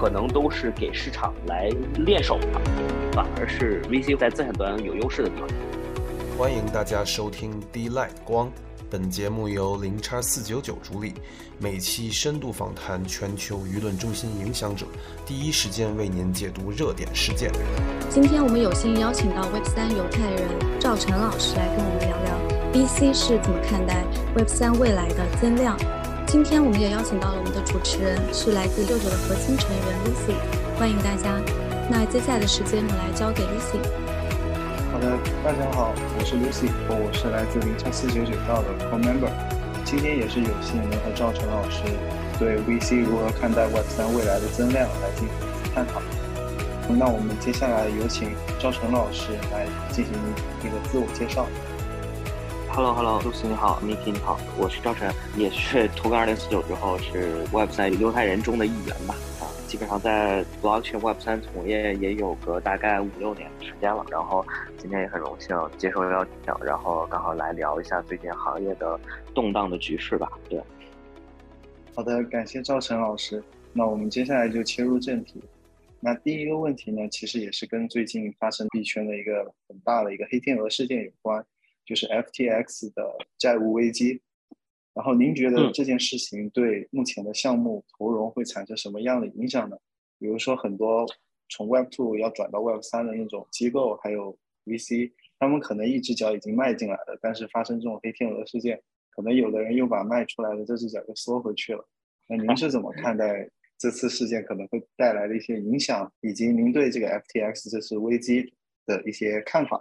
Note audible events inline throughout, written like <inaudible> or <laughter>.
可能都是给市场来练手的，反而是 VC 在资产端有优势的地方。欢迎大家收听 D Light 光，本节目由零叉四九九主理，每期深度访谈全球舆论中心影响者，第一时间为您解读热点事件。今天我们有幸邀请到 Web 三犹太人赵晨老师来跟我们聊聊 VC 是怎么看待 Web 三未来的增量。今天我们也邀请到了我们的主持人，是来自六九的核心成员 Lucy，欢迎大家。那接下来的时间我来交给 Lucy。好的，大家好，我是 Lucy，我是来自零叉四九九道的 Core Member，今天也是有幸能和赵晨老师对 VC 如何看待 Web 三未来的增量来进行探讨。那我们接下来有请赵晨老师来进行一个自我介绍。Hello，Hello，Lucy 你好，Miki 你好，我是赵晨，也是图根二零四九之后是 Web 三犹太人中的一员吧。啊基本上在 blockchain Web 三从业也有个大概五六年的时间了，然后今天也很荣幸接受邀请，然后刚好来聊一下最近行业的动荡的局势吧。对，好的，感谢赵晨老师。那我们接下来就切入正题。那第一个问题呢，其实也是跟最近发生币圈的一个很大的一个黑天鹅事件有关，就是 FTX 的债务危机。然后您觉得这件事情对目前的项目投融会产生什么样的影响呢？比如说很多从 Web Two 要转到 Web 三的那种机构，还有 VC，他们可能一只脚已经迈进来了，但是发生这种黑天鹅事件，可能有的人又把迈出来的这只脚又缩回去了。那您是怎么看待这次事件可能会带来的一些影响，以及您对这个 FTX 这次危机的一些看法？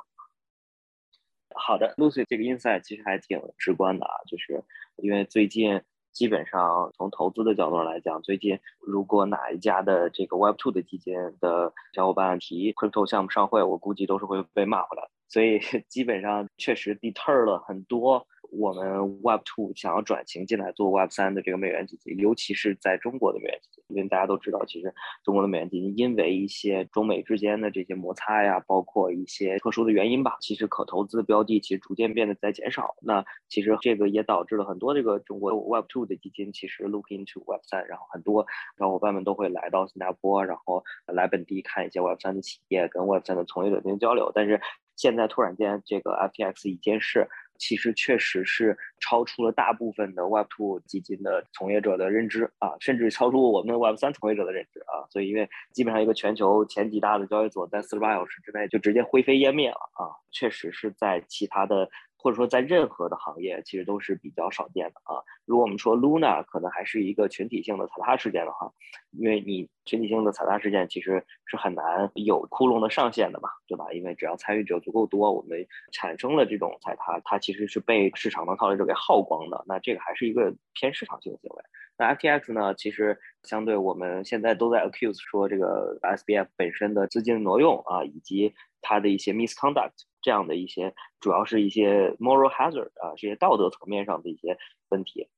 好的，Lucy 这个 insight 其实还挺直观的啊，就是因为最近基本上从投资的角度上来讲，最近如果哪一家的这个 Web Two 的基金的小伙伴提 crypto 项目上会，我估计都是会被骂回来，所以 <laughs> 基本上确实 deter 了很多。我们 Web Two 想要转型进来做 Web 三的这个美元基金，尤其是在中国的美元基金，因为大家都知道，其实中国的美元基金因为一些中美之间的这些摩擦呀，包括一些特殊的原因吧，其实可投资的标的其实逐渐变得在减少。那其实这个也导致了很多这个中国 Web Two 的基金其实 look into Web 三，然后很多小伙伴们都会来到新加坡，然后来本地看一些 Web 三的企业，跟 Web 三的从业者进行交流。但是现在突然间这个 FTX 一件事。其实确实是超出了大部分的 Web2 基金的从业者的认知啊，甚至超出我们 Web3 从业者的认知啊。所以，因为基本上一个全球前几大的交易所，在四十八小时之内就直接灰飞烟灭了啊，确实是在其他的。或者说，在任何的行业，其实都是比较少见的啊。如果我们说 Luna 可能还是一个群体性的踩踏事件的话，因为你群体性的踩踏事件其实是很难有窟窿的上限的嘛，对吧？因为只要参与者足够多，我们产生了这种踩踏，它其实是被市场的套利者给耗光的。那这个还是一个偏市场性的行为。那 FTX 呢，其实相对我们现在都在 accuse 说这个 SBF 本身的资金挪用啊，以及它的一些 misconduct。这样的一些，主要是一些 moral hazard 啊，这些道德层面上的一些问题。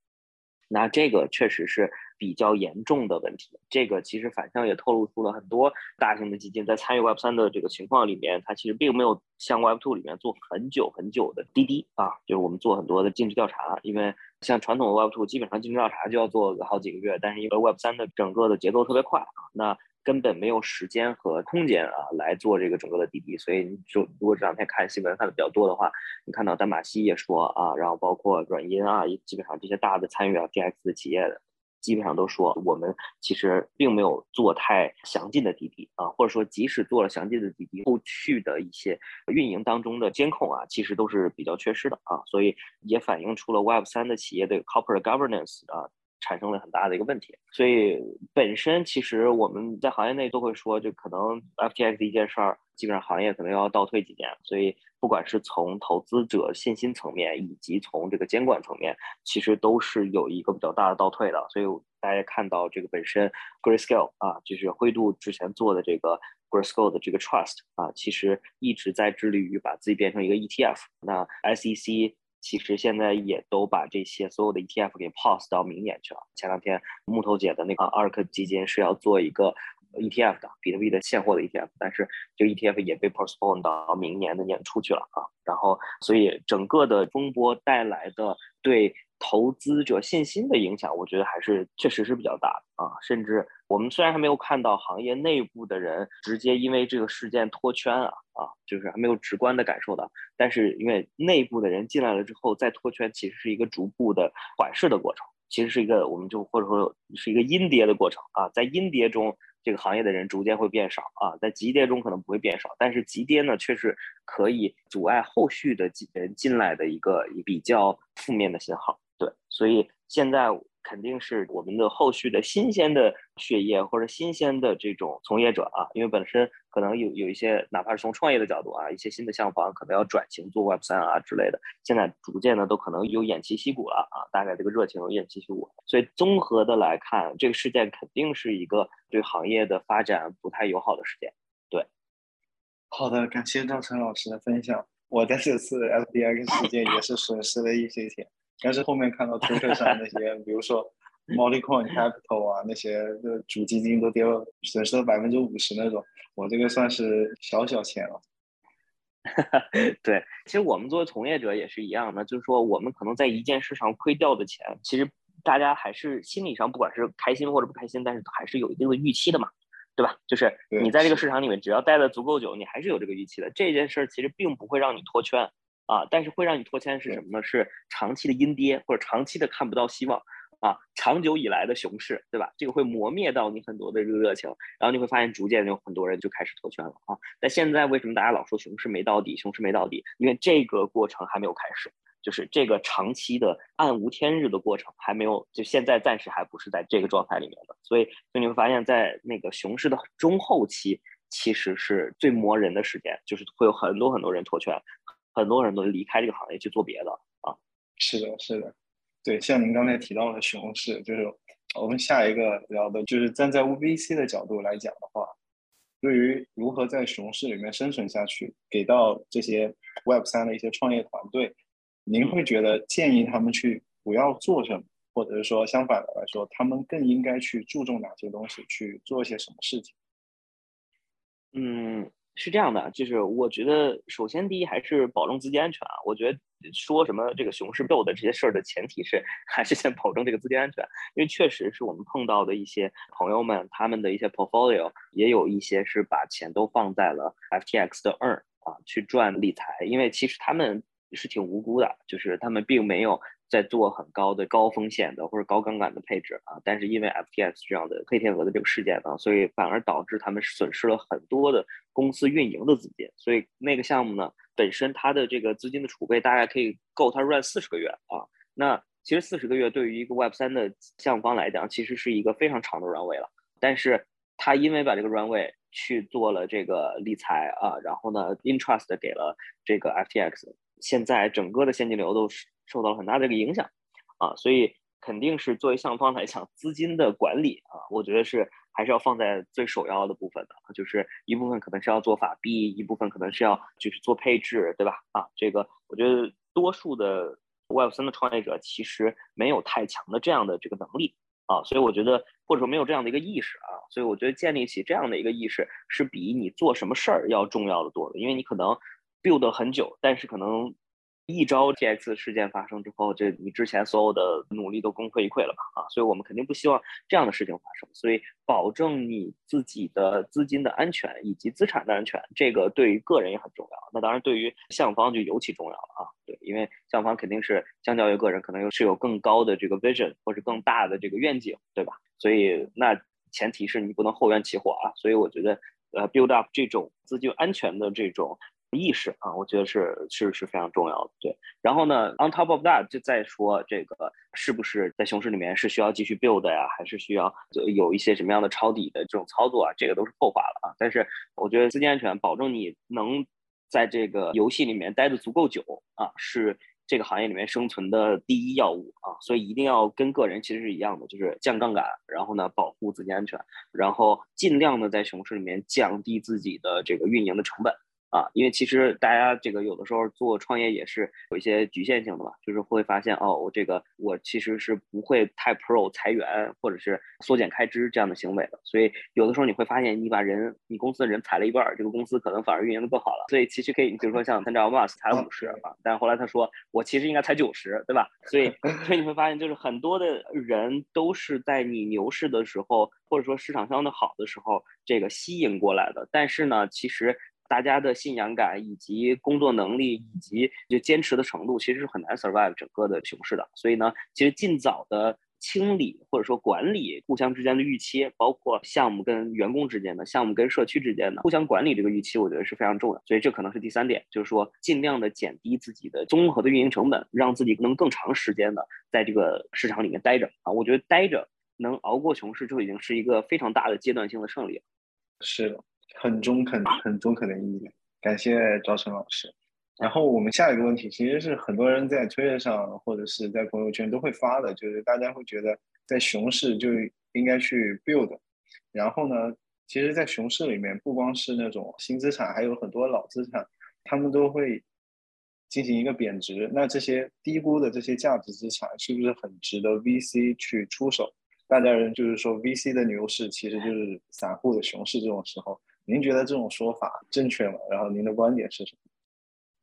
那这个确实是比较严重的问题。这个其实反向也透露出了很多大型的基金在参与 Web 三的这个情况里面，它其实并没有像 Web two 里面做很久很久的滴滴啊，就是我们做很多的尽职调查。因为像传统的 Web two 基本上尽职调查就要做个好几个月，但是因为 Web 三的整个的节奏特别快啊，那。根本没有时间和空间啊来做这个整个的滴滴，所以你就如果这两天看新闻看的比较多的话，你看到丹马西也说啊，然后包括软银啊，基本上这些大的参与啊 DX 的企业，基本上都说我们其实并没有做太详尽的滴滴啊，或者说即使做了详尽的滴滴，后续的一些运营当中的监控啊，其实都是比较缺失的啊，所以也反映出了 Web 三的企业的 corporate governance 啊。产生了很大的一个问题，所以本身其实我们在行业内都会说，就可能 FTX 一件事儿，基本上行业可能要倒退几年。所以不管是从投资者信心层面，以及从这个监管层面，其实都是有一个比较大的倒退的。所以大家看到这个本身 Grayscale 啊，就是灰度之前做的这个 Grayscale 的这个 Trust 啊，其实一直在致力于把自己变成一个 ETF。那 SEC 其实现在也都把这些所有的 ETF 给 pause 到明年去了。前两天木头姐的那个 ARK 基金是要做一个 ETF 的比特币的现货的 ETF，但是这个 ETF 也被 postpone 到明年的年初去了啊。然后，所以整个的风波带来的对投资者信心的影响，我觉得还是确实是比较大的啊。甚至我们虽然还没有看到行业内部的人直接因为这个事件脱圈啊啊，就是还没有直观的感受到，但是因为内部的人进来了之后再脱圈，其实是一个逐步的缓释的过程，其实是一个我们就或者说是一个阴跌的过程啊，在阴跌中。这个行业的人逐渐会变少啊，在急跌中可能不会变少，但是急跌呢，却是可以阻碍后续的进人进来的一个比较负面的信号。对，所以现在。肯定是我们的后续的新鲜的血液或者新鲜的这种从业者啊，因为本身可能有有一些，哪怕是从创业的角度啊，一些新的项房可能要转型做 Web 三啊之类的，现在逐渐的都可能有偃旗息鼓了啊，大概这个热情有偃旗息鼓，所以综合的来看，这个事件肯定是一个对行业的发展不太友好的事件。对，好的，感谢赵晨老师的分享。我在这次 FDX 事件也是损失了一些钱。但是后面看到推特上那些，比如说 Mollycoin Capital 啊，那些的主基金都跌了，损失了百分之五十那种，我这个算是小小钱了。<laughs> 对，其实我们作为从业者也是一样的，就是说我们可能在一件事上亏掉的钱，其实大家还是心理上不管是开心或者不开心，但是还是有一定的预期的嘛，对吧？就是你在这个市场里面，只要待的足够久，你还是有这个预期的。这件事其实并不会让你脱圈。啊，但是会让你脱签是什么呢？是长期的阴跌或者长期的看不到希望啊，长久以来的熊市，对吧？这个会磨灭到你很多的这个热情，然后你会发现逐渐有很多人就开始脱圈了啊。但现在为什么大家老说熊市没到底？熊市没到底，因为这个过程还没有开始，就是这个长期的暗无天日的过程还没有，就现在暂时还不是在这个状态里面的。所以，就你会发现在那个熊市的中后期，其实是最磨人的时间，就是会有很多很多人脱圈。很多人都离开这个行业去做别的啊，是的，是的，对，像您刚才提到的熊市，就是我们下一个聊的，就是站在 VC 的角度来讲的话，对于如何在熊市里面生存下去，给到这些 Web 三的一些创业团队，您会觉得建议他们去不要做什么，或者是说相反的来说，他们更应该去注重哪些东西，去做一些什么事情？嗯。是这样的，就是我觉得，首先第一还是保证资金安全啊。我觉得说什么这个熊市 build 这些事儿的前提是，<laughs> 还是先保证这个资金安全。因为确实是我们碰到的一些朋友们，他们的一些 portfolio 也有一些是把钱都放在了 FTX 的 earn 啊去赚理财，因为其实他们是挺无辜的，就是他们并没有。在做很高的高风险的或者高杠杆的配置啊，但是因为 FTX 这样的黑天鹅的这个事件呢，所以反而导致他们损失了很多的公司运营的资金。所以那个项目呢，本身它的这个资金的储备大概可以够它 run 四十个月啊。那其实四十个月对于一个 Web 三的项目方来讲，其实是一个非常长的 runway 了。但是他因为把这个 runway 去做了这个理财啊，然后呢，interest 给了这个 FTX，现在整个的现金流都是。受到了很大的一个影响，啊，所以肯定是作为项目方来讲，资金的管理啊，我觉得是还是要放在最首要的部分的，就是一部分可能是要做法币，一部分可能是要就是做配置，对吧？啊，这个我觉得多数的 Web 三的创业者其实没有太强的这样的这个能力啊，所以我觉得或者说没有这样的一个意识啊，所以我觉得建立起这样的一个意识是比你做什么事儿要重要的多的，因为你可能 build 很久，但是可能。一招 T X 事件发生之后，这你之前所有的努力都功亏一篑了吧？啊，所以我们肯定不希望这样的事情发生。所以，保证你自己的资金的安全以及资产的安全，这个对于个人也很重要。那当然，对于项方就尤其重要了啊。对，因为项方肯定是相较于个人，可能又是有更高的这个 vision 或者更大的这个愿景，对吧？所以，那前提是你不能后院起火啊。所以，我觉得，呃，build up 这种资金安全的这种。意识啊，我觉得是是是非常重要的。对，然后呢，on top of that，就再说这个是不是在熊市里面是需要继续 build 呀，还是需要有一些什么样的抄底的这种操作啊？这个都是后话了啊。但是我觉得资金安全，保证你能在这个游戏里面待的足够久啊，是这个行业里面生存的第一要务啊。所以一定要跟个人其实是一样的，就是降杠杆，然后呢保护资金安全，然后尽量的在熊市里面降低自己的这个运营的成本。啊，因为其实大家这个有的时候做创业也是有一些局限性的嘛，就是会发现哦，我这个我其实是不会太 pro 裁员或者是缩减开支这样的行为的，所以有的时候你会发现你把人你公司的人裁了一半，这个公司可能反而运营的更好了。所以其实可以，比如说像参照 Mas 裁了五十啊，但后来他说我其实应该裁九十，对吧？所以 <laughs> 所以你会发现就是很多的人都是在你牛市的时候，或者说市场相对好的时候，这个吸引过来的。但是呢，其实。大家的信仰感以及工作能力以及就坚持的程度，其实是很难 survive 整个的熊市的。所以呢，其实尽早的清理或者说管理互相之间的预期，包括项目跟员工之间的、项目跟社区之间的互相管理这个预期，我觉得是非常重要。所以这可能是第三点，就是说尽量的减低自己的综合的运营成本，让自己能更长时间的在这个市场里面待着啊。我觉得待着能熬过熊市，就已经是一个非常大的阶段性的胜利了。是。很中肯、很中肯的意见，感谢赵晨老师。然后我们下一个问题，其实是很多人在推特上或者是在朋友圈都会发的，就是大家会觉得在熊市就应该去 build。然后呢，其实，在熊市里面，不光是那种新资产，还有很多老资产，他们都会进行一个贬值。那这些低估的这些价值资产，是不是很值得 VC 去出手？大家人就是说，VC 的牛市其实就是散户的熊市，这种时候。您觉得这种说法正确吗？然后您的观点是什么？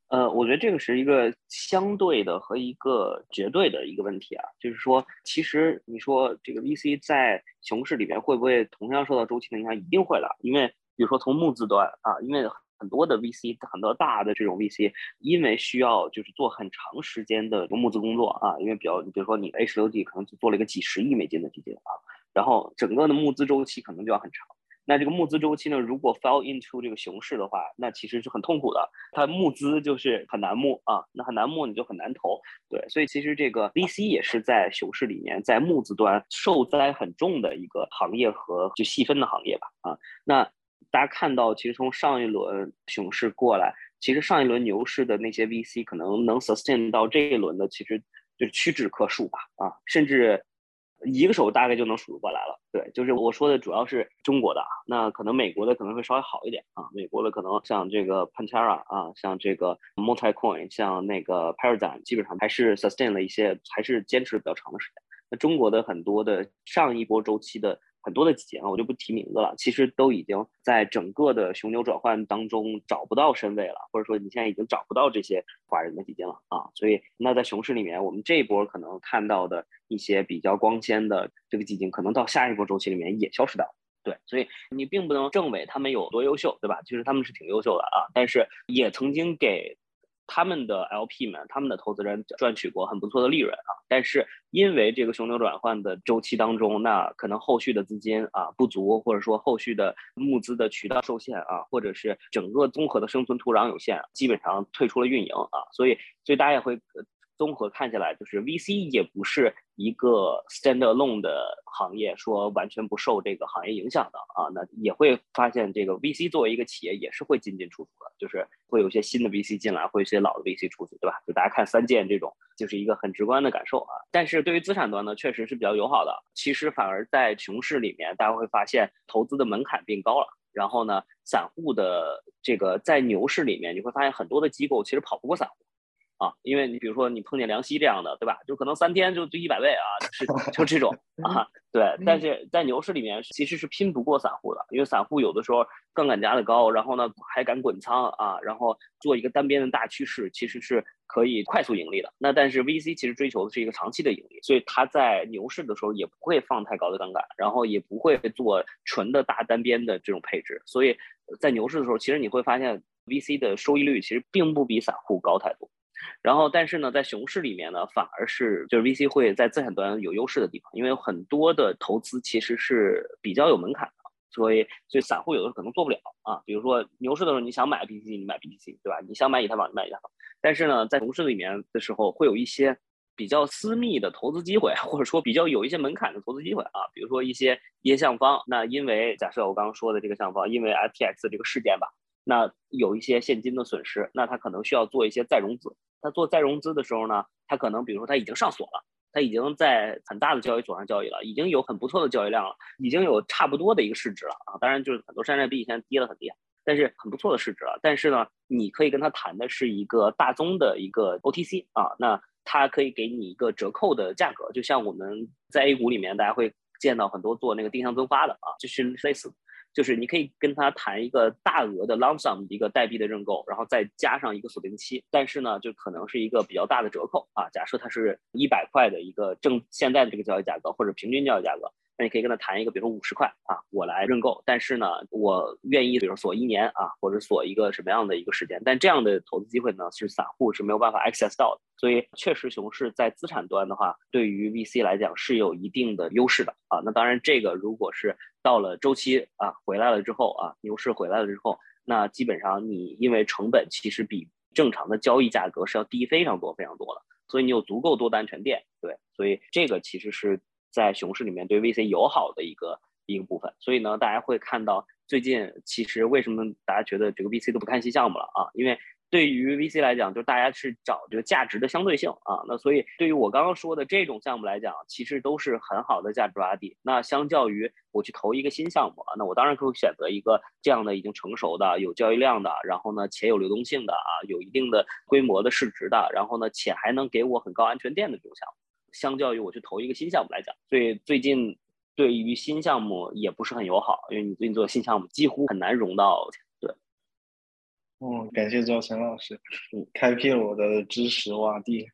呃，我觉得这个是一个相对的和一个绝对的一个问题啊，就是说，其实你说这个 VC 在熊市里面会不会同样受到周期的影响？一定会的，因为比如说从募资端啊，因为很多的 VC，很多大的这种 VC，因为需要就是做很长时间的一个募资工作啊，因为比较，比如说你 A 十六 D 可能就做了一个几十亿美金的基金啊，然后整个的募资周期可能就要很长。那这个募资周期呢？如果 fell into 这个熊市的话，那其实是很痛苦的。它募资就是很难募啊，那很难募你就很难投。对，所以其实这个 VC 也是在熊市里面，在募资端受灾很重的一个行业和就细分的行业吧。啊，那大家看到，其实从上一轮熊市过来，其实上一轮牛市的那些 VC 可能能 sustain 到这一轮的，其实就是屈指可数吧。啊，甚至。一个手大概就能数得过来了，对，就是我说的主要是中国的，那可能美国的可能会稍微好一点啊，美国的可能像这个 Pantera 啊，像这个 Multicoin，像那个 Paradigm，基本上还是 sustain 了一些，还是坚持比较长的时间。那中国的很多的上一波周期的。很多的基金啊，我就不提名字了。其实都已经在整个的熊牛转换当中找不到身位了，或者说你现在已经找不到这些华人的基金了啊。所以那在熊市里面，我们这一波可能看到的一些比较光鲜的这个基金，可能到下一波周期里面也消失掉了。对，所以你并不能证伪他们有多优秀，对吧？其实他们是挺优秀的啊，但是也曾经给。他们的 LP 们，他们的投资人赚取过很不错的利润啊，但是因为这个熊牛转换的周期当中，那可能后续的资金啊不足，或者说后续的募资的渠道受限啊，或者是整个综合的生存土壤有限，基本上退出了运营啊，所以所以大家也会。综合看起来，就是 VC 也不是一个 standalone 的行业，说完全不受这个行业影响的啊。那也会发现，这个 VC 作为一个企业，也是会进进出出的，就是会有些新的 VC 进来，会有些老的 VC 出去，对吧？就大家看三件这种，就是一个很直观的感受啊。但是对于资产端呢，确实是比较友好的。其实反而在熊市里面，大家会发现投资的门槛变高了。然后呢，散户的这个在牛市里面，你会发现很多的机构其实跑不过散户。啊，因为你比如说你碰见梁希这样的，对吧？就可能三天就就一百倍啊，是就这种 <laughs> 啊，对。但是在牛市里面其实是拼不过散户的，因为散户有的时候杠杆加的高，然后呢还敢滚仓啊，然后做一个单边的大趋势，其实是可以快速盈利的。那但是 VC 其实追求的是一个长期的盈利，所以它在牛市的时候也不会放太高的杠杆，然后也不会做纯的大单边的这种配置。所以在牛市的时候，其实你会发现 VC 的收益率其实并不比散户高太多。然后，但是呢，在熊市里面呢，反而是就是 VC 会在资产端有优势的地方，因为很多的投资其实是比较有门槛的，所以所以散户有的时候可能做不了啊。比如说牛市的时候，你想买 BTC，你买 BTC，对吧？你想买以太坊，你买以太坊。但是呢，在熊市里面的时候，会有一些比较私密的投资机会，或者说比较有一些门槛的投资机会啊。比如说一些一些项方，那因为假设我刚刚说的这个项方，因为 FTX 这个事件吧。那有一些现金的损失，那他可能需要做一些再融资。他做再融资的时候呢，他可能比如说他已经上锁了，他已经在很大的交易所上交易了，已经有很不错的交易量了，已经有差不多的一个市值了啊。当然，就是很多山寨币现在跌了很厉害但是很不错的市值了。但是呢，你可以跟他谈的是一个大宗的一个 OTC 啊，那他可以给你一个折扣的价格，就像我们在 A 股里面，大家会见到很多做那个定向增发的啊，就是类似。就是你可以跟他谈一个大额的 lump sum 一个代币的认购，然后再加上一个锁定期，但是呢，就可能是一个比较大的折扣啊。假设它是一百块的一个正现在的这个交易价格或者平均交易价格。那你可以跟他谈一个，比如说五十块啊，我来认购，但是呢，我愿意，比如锁一年啊，或者锁一个什么样的一个时间，但这样的投资机会呢，是散户是没有办法 access 到的，所以确实熊市在资产端的话，对于 VC 来讲是有一定的优势的啊。那当然，这个如果是到了周期啊回来了之后啊，牛市回来了之后，那基本上你因为成本其实比正常的交易价格是要低非常多非常多的，所以你有足够多的安全垫，对，所以这个其实是。在熊市里面对 VC 友好的一个一个部分，所以呢，大家会看到最近其实为什么大家觉得这个 VC 都不看新项目了啊？因为对于 VC 来讲，就是大家是找这个价值的相对性啊。那所以对于我刚刚说的这种项目来讲，其实都是很好的价值洼地。那相较于我去投一个新项目，那我当然可以选择一个这样的已经成熟的、有交易量的，然后呢且有流动性的啊，有一定的规模的市值的，然后呢且还能给我很高安全垫的这种项目。相较于我去投一个新项目来讲，所以最近对于新项目也不是很友好，因为你最近做新项目几乎很难融到钱。对，哦，感谢赵晨老师，开辟了我的知识洼地。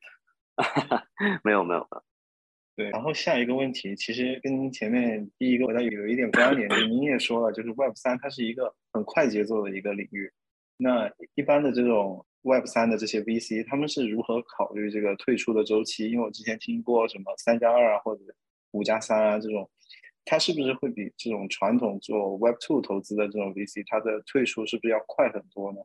<laughs> 没有没有没有。<laughs> 对，然后下一个问题其实跟前面第一个回答有一点关联，就您也说了，就是 Web 三它是一个很快节奏的一个领域，那一般的这种。Web 三的这些 VC，他们是如何考虑这个退出的周期？因为我之前听过什么三加二啊，或者五加三啊这种，它是不是会比这种传统做 Web two 投资的这种 VC，它的退出是不是要快很多呢？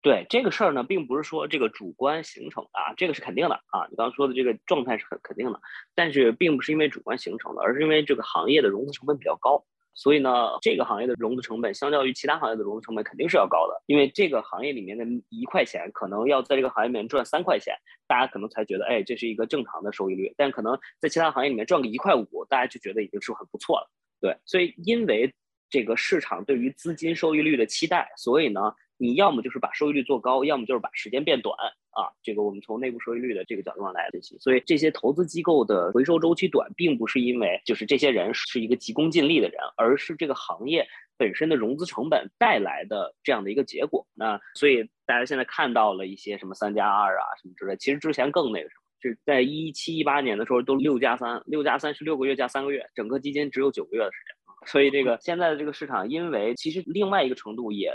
对这个事儿呢，并不是说这个主观形成的啊，这个是肯定的啊。你刚刚说的这个状态是很肯定的，但是并不是因为主观形成的，而是因为这个行业的融资成本比较高。所以呢，这个行业的融资成本相较于其他行业的融资成本肯定是要高的，因为这个行业里面的一块钱可能要在这个行业里面赚三块钱，大家可能才觉得，哎，这是一个正常的收益率。但可能在其他行业里面赚个一块五，大家就觉得已经是很不错了。对，所以因为这个市场对于资金收益率的期待，所以呢。你要么就是把收益率做高，要么就是把时间变短啊。这个我们从内部收益率的这个角度上来分析，所以这些投资机构的回收周期短，并不是因为就是这些人是一个急功近利的人，而是这个行业本身的融资成本带来的这样的一个结果。那所以大家现在看到了一些什么三加二啊什么之类，其实之前更那个什么，是在一七一八年的时候都六加三，六加三是六个月加三个月，整个基金只有九个月的时间。所以这个现在的这个市场，因为其实另外一个程度也。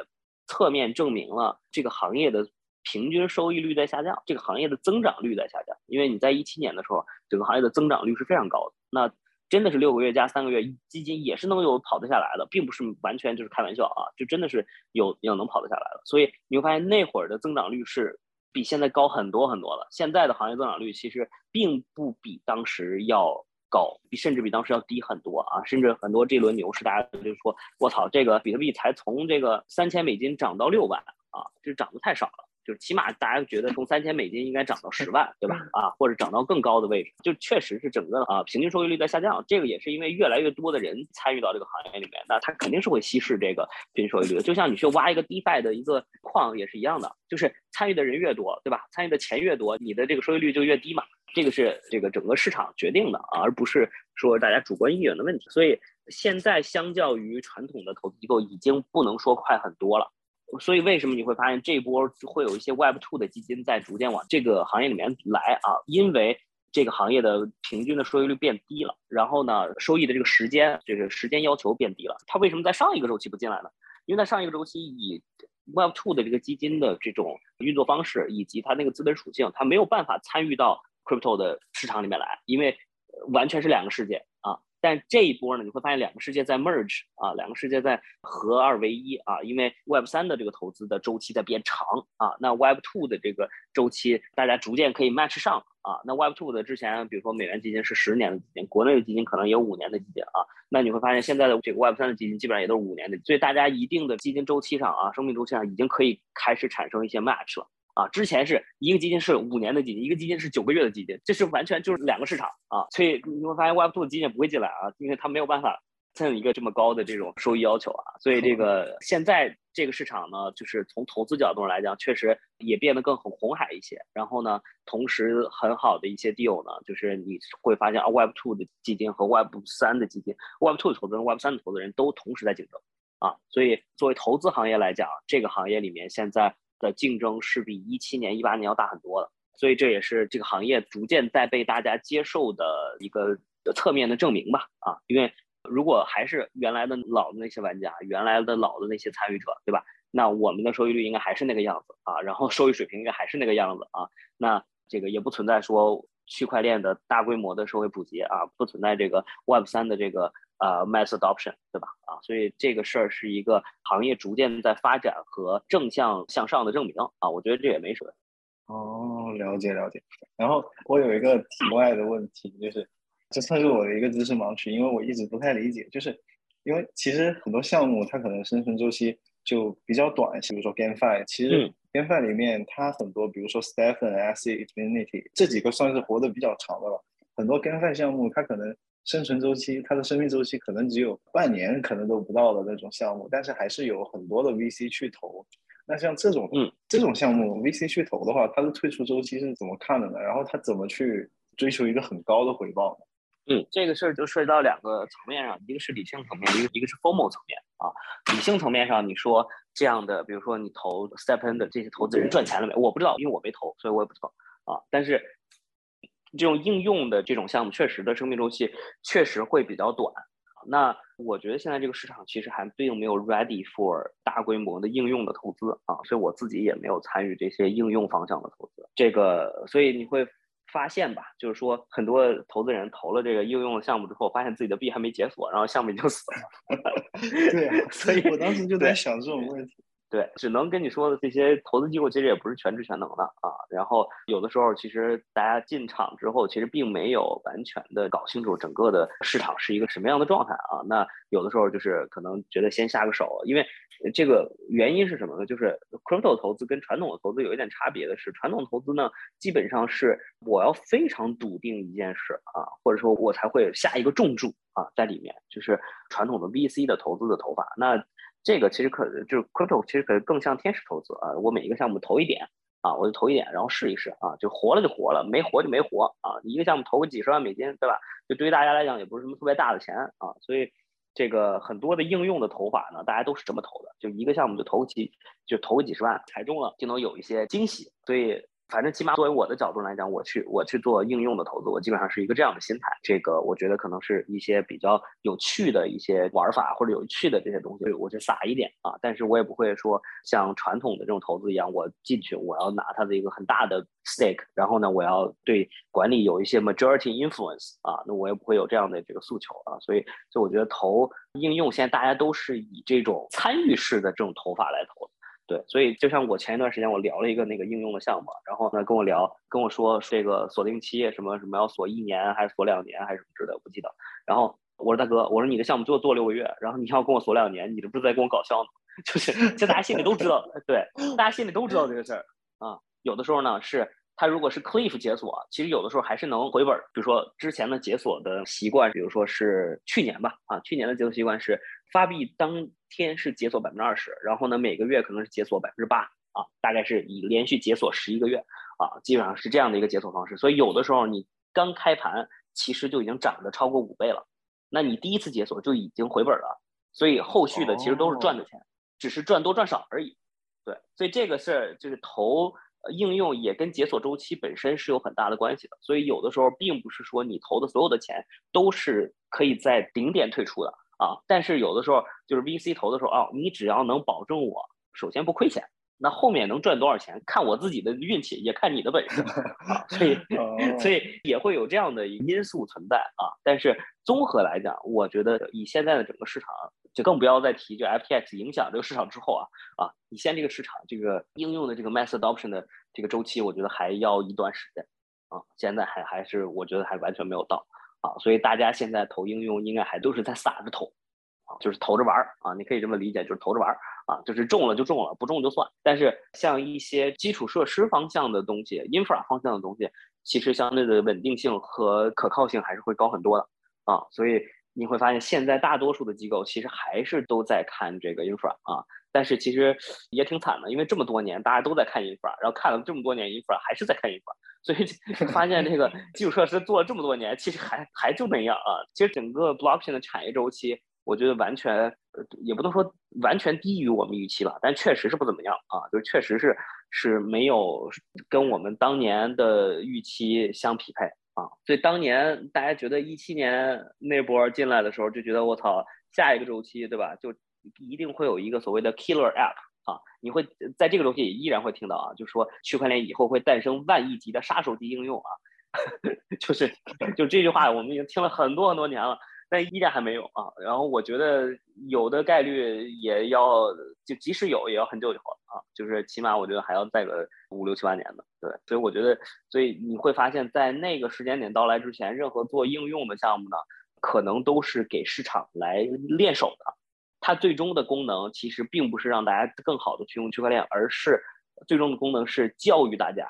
侧面证明了这个行业的平均收益率在下降，这个行业的增长率在下降。因为你在一七年的时候，整个行业的增长率是非常高的，那真的是六个月加三个月，基金也是能有跑得下来的，并不是完全就是开玩笑啊，就真的是有有能跑得下来的。所以你会发现那会儿的增长率是比现在高很多很多的。现在的行业增长率其实并不比当时要。高比甚至比当时要低很多啊，甚至很多这轮牛市，大家就说，我操，这个比特币才从这个三千美金涨到六万啊，这涨得太少了。就是起码大家觉得从三千美金应该涨到十万，对吧？啊，或者涨到更高的位置，就确实是整个啊平均收益率在下降。这个也是因为越来越多的人参与到这个行业里面，那它肯定是会稀释这个平均收益率的。就像你去挖一个 DeFi 的一个矿也是一样的，就是参与的人越多，对吧？参与的钱越多，你的这个收益率就越低嘛。这个是这个整个市场决定的啊，而不是说大家主观意愿的问题。所以现在相较于传统的投资机构，已经不能说快很多了。所以为什么你会发现这一波会有一些 Web Two 的基金在逐渐往这个行业里面来啊？因为这个行业的平均的收益率变低了，然后呢，收益的这个时间，这个时间要求变低了。它为什么在上一个周期不进来呢？因为在上一个周期以 Web Two 的这个基金的这种运作方式以及它那个资本属性，它没有办法参与到 Crypto 的市场里面来，因为完全是两个世界啊。但这一波呢，你会发现两个世界在 merge 啊，两个世界在合二为一啊，因为 Web 三的这个投资的周期在变长啊，那 Web two 的这个周期大家逐渐可以 match 上啊，那 Web two 的之前，比如说美元基金是十年的基金，国内的基金可能也有五年的基金啊，那你会发现现在的这个 Web 三的基金基本上也都是五年的，所以大家一定的基金周期上啊，生命周期上已经可以开始产生一些 match 了。啊，之前是一个基金是五年的基金，一个基金是九个月的基金，这是完全就是两个市场啊，所以你会发现 Web Two 的基金也不会进来啊，因为它没有办法蹭一个这么高的这种收益要求啊，所以这个现在这个市场呢，就是从投资角度来讲，确实也变得更很红海一些。然后呢，同时很好的一些 deal 呢，就是你会发现啊，Web Two 的基金和 Web 三的基金，Web Two 的投资人、Web 三的投资人都同时在竞争啊。所以作为投资行业来讲，这个行业里面现在的竞争是比一七年、一八年要大很多的。所以这也是这个行业逐渐在被大家接受的一个侧面的证明吧。啊，因为。如果还是原来的老的那些玩家，原来的老的那些参与者，对吧？那我们的收益率应该还是那个样子啊，然后收益水平应该还是那个样子啊。那这个也不存在说区块链的大规模的社会普及啊，不存在这个 Web 三的这个呃 mass adoption，对吧？啊，所以这个事儿是一个行业逐渐在发展和正向向上的证明啊。我觉得这也没什么。哦，了解了解。然后我有一个题外的问题，就是。这算是我的一个知识盲区，因为我一直不太理解，就是因为其实很多项目它可能生存周期就比较短，比如说 GameFi，其实 GameFi 里面它很多，比如说 Stephen、s c Infinity 这几个算是活得比较长的了。很多 GameFi 项目它可能生存周期，它的生命周期可能只有半年，可能都不到的那种项目，但是还是有很多的 VC 去投。那像这种嗯这种项目 VC 去投的话，它的退出周期是怎么看的呢？然后它怎么去追求一个很高的回报呢？嗯，这个事儿就涉及到两个层面上，一个是理性层面，一个一个是 formal 层面啊。理性层面上，你说这样的，比如说你投 Step N 的这些投资人赚钱了没？我不知道，因为我没投，所以我也不知道啊。但是这种应用的这种项目，确实的生命周期确实会比较短。那我觉得现在这个市场其实还并没有 ready for 大规模的应用的投资啊，所以我自己也没有参与这些应用方向的投资。这个，所以你会。发现吧，就是说很多投资人投了这个应用项目之后，发现自己的币还没解锁，然后项目已经 <laughs> 死了。对，<laughs> 所以我当时就在想这种问题。对，只能跟你说的这些投资机构其实也不是全知全能的啊。然后有的时候其实大家进场之后，其实并没有完全的搞清楚整个的市场是一个什么样的状态啊。那有的时候就是可能觉得先下个手，因为这个原因是什么呢？就是 crypto 投资跟传统的投资有一点差别的是，传统投资呢基本上是我要非常笃定一件事啊，或者说我才会下一个重注啊在里面，就是传统的 VC 的投资的投法。那这个其实可就是 crypto，其实可能更像天使投资啊。我每一个项目投一点啊，我就投一点，然后试一试啊，就活了就活了，没活就没活啊。一个项目投个几十万美金，对吧？就对于大家来讲也不是什么特别大的钱啊。所以这个很多的应用的投法呢，大家都是这么投的，就一个项目就投几，就投个几十万，踩中了就能有一些惊喜。所以。反正起码作为我的角度来讲，我去我去做应用的投资，我基本上是一个这样的心态。这个我觉得可能是一些比较有趣的一些玩法或者有趣的这些东西，我就撒一点啊。但是我也不会说像传统的这种投资一样，我进去我要拿它的一个很大的 stake，然后呢，我要对管理有一些 majority influence 啊，那我也不会有这样的这个诉求啊。所以，所以我觉得投应用现在大家都是以这种参与式的这种投法来投。对，所以就像我前一段时间我聊了一个那个应用的项目，然后呢跟我聊，跟我说这个锁定期什么什么要锁一年还是锁两年还是什么之类的，不记得。然后我说大哥，我说你的项目就做六个月，然后你要跟我锁两年，你这不是在跟我搞笑吗？<laughs> 就是这大家心里都知道，对，大家心里都知道这个事儿啊。有的时候呢是他如果是 Cliff 解锁，其实有的时候还是能回本。比如说之前的解锁的习惯，比如说是去年吧，啊，去年的解锁习惯是。发币当天是解锁百分之二十，然后呢每个月可能是解锁百分之八啊，大概是以连续解锁十一个月啊，基本上是这样的一个解锁方式。所以有的时候你刚开盘其实就已经涨得超过五倍了，那你第一次解锁就已经回本了，所以后续的其实都是赚的钱，只是赚多赚少而已。对，所以这个是就是投应用也跟解锁周期本身是有很大的关系的。所以有的时候并不是说你投的所有的钱都是可以在顶点退出的。啊，但是有的时候就是 VC 投的时候啊，你只要能保证我首先不亏钱，那后面能赚多少钱，看我自己的运气，也看你的本事 <laughs> 啊。所以，所以也会有这样的因素存在啊。但是综合来讲，我觉得以现在的整个市场，就更不要再提就 FTX 影响这个市场之后啊啊，你现在这个市场这个应用的这个 mass adoption 的这个周期，我觉得还要一段时间啊。现在还还是我觉得还完全没有到。啊，所以大家现在投应用应该还都是在撒着投，啊，就是投着玩儿啊，你可以这么理解，就是投着玩儿啊，就是中了就中了，不中就算。但是像一些基础设施方向的东西，infra 方向的东西，其实相对的稳定性和可靠性还是会高很多的啊。所以你会发现，现在大多数的机构其实还是都在看这个 infra 啊，但是其实也挺惨的，因为这么多年大家都在看 infra，然后看了这么多年 infra 还是在看 infra，所以发现这个 <laughs> 基础设施做了这么多年，其实还还就那样啊。其实整个 blockchain 的产业周期，我觉得完全也不能说完全低于我们预期吧，但确实是不怎么样啊，就确实是是没有跟我们当年的预期相匹配啊。所以当年大家觉得一七年那波进来的时候，就觉得我操，下一个周期对吧？就一定会有一个所谓的 killer app 啊，你会在这个东西也依然会听到啊，就说区块链以后会诞生万亿级的杀手级应用啊，<laughs> 就是就这句话我们已经听了很多很多年了，但依然还没有啊。然后我觉得有的概率也要就即使有也要很久以后啊，就是起码我觉得还要再个五六七八年的，对。所以我觉得，所以你会发现在那个时间点到来之前，任何做应用的项目呢，可能都是给市场来练手的。它最终的功能其实并不是让大家更好的去用区块链，而是最终的功能是教育大家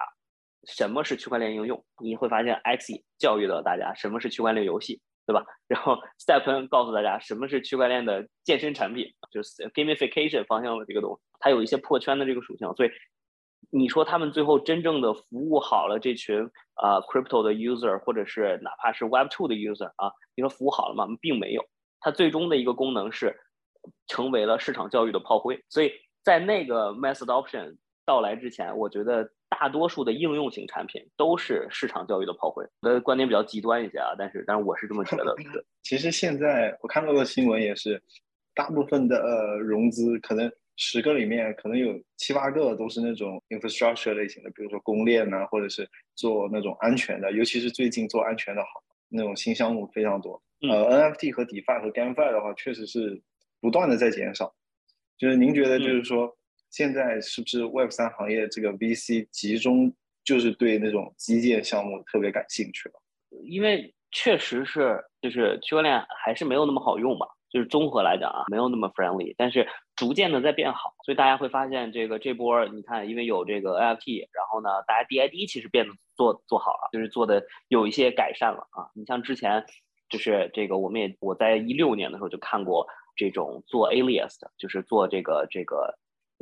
什么是区块链应用。你会发现，Xe 教育了大家什么是区块链游戏，对吧？然后 <laughs> Stepn 告诉大家什么是区块链的健身产品，就是 gamification 方向的这个东西，它有一些破圈的这个属性。所以你说他们最后真正的服务好了这群啊 crypto 的 user，或者是哪怕是 Web2 的 user 啊，你说服务好了吗？并没有。它最终的一个功能是。成为了市场教育的炮灰，所以在那个 mass adoption 到来之前，我觉得大多数的应用型产品都是市场教育的炮灰。我的观点比较极端一些啊，但是但是我是这么觉得。<laughs> 其实现在我看到的新闻也是，大部分的呃融资可能十个里面可能有七八个都是那种 infrastructure 类型的，比如说公链呢，或者是做那种安全的，尤其是最近做安全的好那种新项目非常多。呃，NFT 和 DeFi 和 GameFi 的话，确实是。不断的在减少，就是您觉得，就是说，现在是不是 Web 三行业这个 VC 集中就是对那种基建项目特别感兴趣了？因为确实是，就是区块链还是没有那么好用吧，就是综合来讲啊，没有那么 friendly，但是逐渐的在变好，所以大家会发现这个这波，你看，因为有这个 NFT，然后呢，大家 DID 其实变得做做好了，就是做的有一些改善了啊。你像之前，就是这个我们也我在一六年的时候就看过。这种做 alias 的，就是做这个这个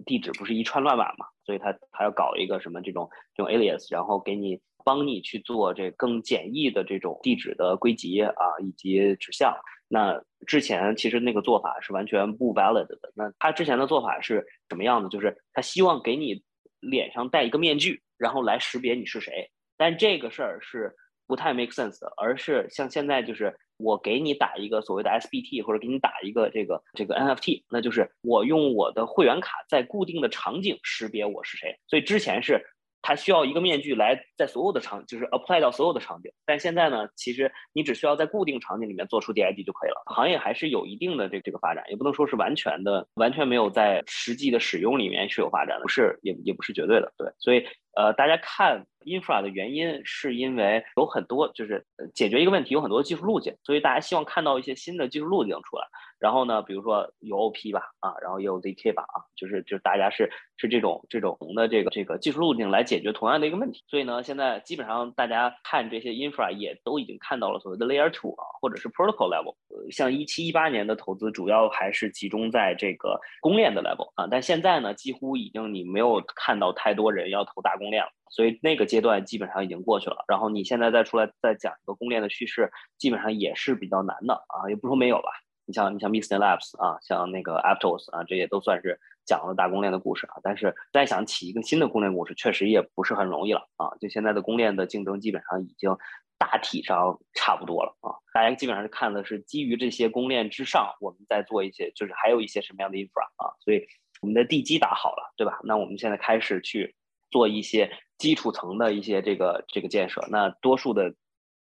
地址不是一串乱码嘛，所以他他要搞一个什么这种这种 alias，然后给你帮你去做这更简易的这种地址的归集啊，以及指向。那之前其实那个做法是完全不 valid 的。那他之前的做法是什么样的？就是他希望给你脸上戴一个面具，然后来识别你是谁。但这个事儿是不太 make sense 的，而是像现在就是。我给你打一个所谓的 SBT，或者给你打一个这个这个 NFT，那就是我用我的会员卡在固定的场景识别我是谁。所以之前是它需要一个面具来在所有的场，就是 apply 到所有的场景。但现在呢，其实你只需要在固定场景里面做出 DID 就可以了。行业还是有一定的这这个发展，也不能说是完全的完全没有在实际的使用里面是有发展的，不是也也不是绝对的。对，所以呃，大家看。infra 的原因是因为有很多，就是解决一个问题有很多技术路径，所以大家希望看到一些新的技术路径出来。然后呢，比如说有 OP 吧，啊，然后也有 ZK 吧，啊，就是就是大家是是这种这种的这个这个技术路径来解决同样的一个问题。所以呢，现在基本上大家看这些 infra 也都已经看到了所谓的 layer two 啊，或者是 protocol level。呃，像一七一八年的投资主要还是集中在这个公链的 level 啊，但现在呢，几乎已经你没有看到太多人要投大公链了。所以那个阶段基本上已经过去了，然后你现在再出来再讲一个公链的叙事，基本上也是比较难的啊，也不说没有吧。你像你像 Mister Labs 啊，像那个 Aptos 啊，这些都算是讲了大公链的故事啊。但是再想起一个新的公链故事，确实也不是很容易了啊。就现在的公链的竞争基本上已经大体上差不多了啊。大家基本上是看的是基于这些公链之上，我们在做一些，就是还有一些什么样的 infra 啊。所以我们的地基打好了，对吧？那我们现在开始去做一些。基础层的一些这个这个建设，那多数的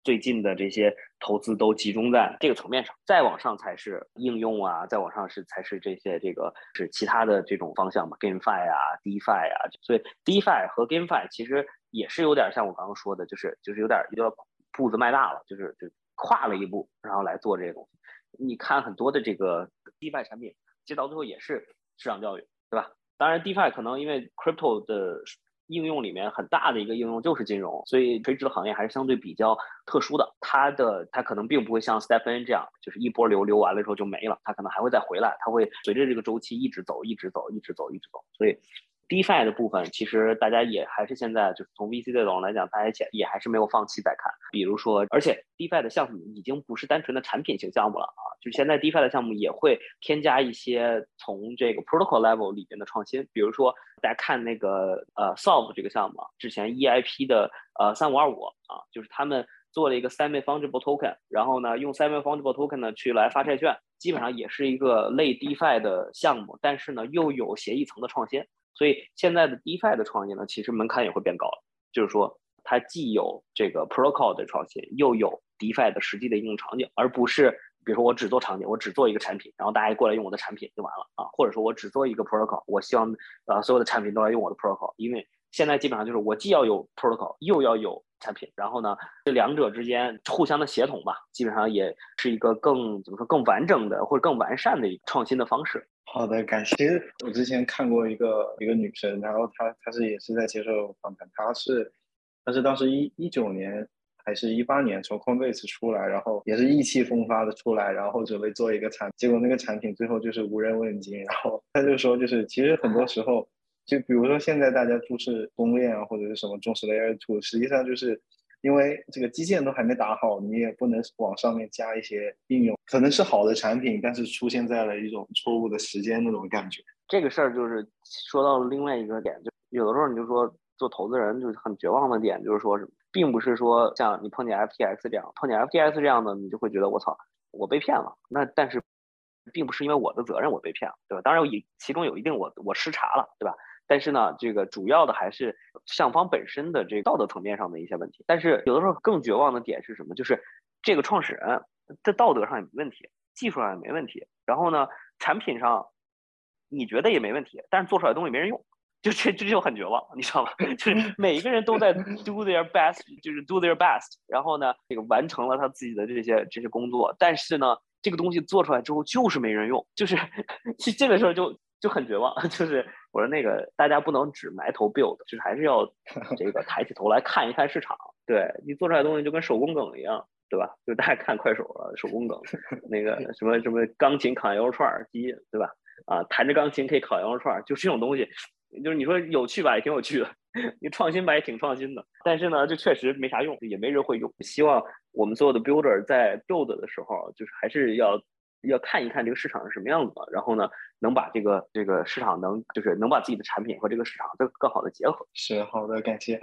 最近的这些投资都集中在这个层面上，再往上才是应用啊，再往上是才是这些这个是其他的这种方向嘛，GameFi 啊，DeFi 啊，所以 DeFi 和 GameFi 其实也是有点像我刚刚说的，就是就是有点有点步子迈大了，就是就跨了一步，然后来做这些东西。你看很多的这个 DeFi 产品，其实到最后也是市场教育，对吧？当然 DeFi 可能因为 Crypto 的应用里面很大的一个应用就是金融，所以垂直的行业还是相对比较特殊的。它的它可能并不会像 Stephen 这样，就是一波流流完了之后就没了，它可能还会再回来，它会随着这个周期一直走，一直走，一直走，一直走。所以。DeFi 的部分，其实大家也还是现在就是从 VC 的角度来讲，大家也也还是没有放弃在看。比如说，而且 DeFi 的项目已经不是单纯的产品型项目了啊，就是现在 DeFi 的项目也会添加一些从这个 Protocol level 里边的创新。比如说，大家看那个呃 Solve 这个项目，之前 EIP 的呃三五二五啊，就是他们做了一个 Semi Fungible Token，然后呢用 Semi Fungible Token 呢去来发债券，基本上也是一个类 DeFi 的项目，但是呢又有协议层的创新。所以现在的 DeFi 的创业呢，其实门槛也会变高了。就是说，它既有这个 Protocol 的创新，又有 DeFi 的实际的应用场景，而不是比如说我只做场景，我只做一个产品，然后大家过来用我的产品就完了啊。或者说我只做一个 Protocol，我希望呃所有的产品都来用我的 Protocol。因为现在基本上就是我既要有 Protocol，又要有产品，然后呢这两者之间互相的协同吧，基本上也是一个更怎么说更完整的或者更完善的一个创新的方式。好的，感谢。我之前看过一个一个女生，然后她她是也是在接受访谈，她是她是当时一一九年还是一八年从 Coinbase 出来，然后也是意气风发的出来，然后准备做一个产，结果那个产品最后就是无人问津。然后她就说，就是其实很多时候，就比如说现在大家注视公链啊或者是什么重视 Layer Two，实际上就是。因为这个基建都还没打好，你也不能往上面加一些应用，可能是好的产品，但是出现在了一种错误的时间那种感觉。这个事儿就是说到了另外一个点，就有的时候你就说做投资人就是很绝望的点，就是说，并不是说像你碰见 FTX 这样，碰见 FTX 这样的，你就会觉得我操，我被骗了。那但是，并不是因为我的责任我被骗了，对吧？当然有其中有一定我我失察了，对吧？但是呢，这个主要的还是上方本身的这个道德层面上的一些问题。但是有的时候更绝望的点是什么？就是这个创始人在道德上也没问题，技术上也没问题，然后呢，产品上你觉得也没问题，但是做出来东西没人用，就这这就很绝望，你知道吗？<laughs> 就是每一个人都在 do their best，就是 do their best，然后呢，这个完成了他自己的这些这些工作，但是呢，这个东西做出来之后就是没人用，就是 <laughs> 这个事儿就。就很绝望，<laughs> 就是我说那个大家不能只埋头 build，就是还是要 <laughs> 这个抬起头来看一看市场。对你做出来的东西就跟手工梗一样，对吧？就大家看快手了，手工梗，<laughs> 那个什么什么钢琴烤羊肉串机，对吧？啊，弹着钢琴可以烤羊肉串，就这种东西，就是你说有趣吧，也挺有趣的；你创新吧，也挺创新的。但是呢，就确实没啥用，也没人会用。希望我们所有的 builder 在 build 的时候，就是还是要。要看一看这个市场是什么样子的，然后呢，能把这个这个市场能就是能把自己的产品和这个市场更更好的结合。是好的，感谢。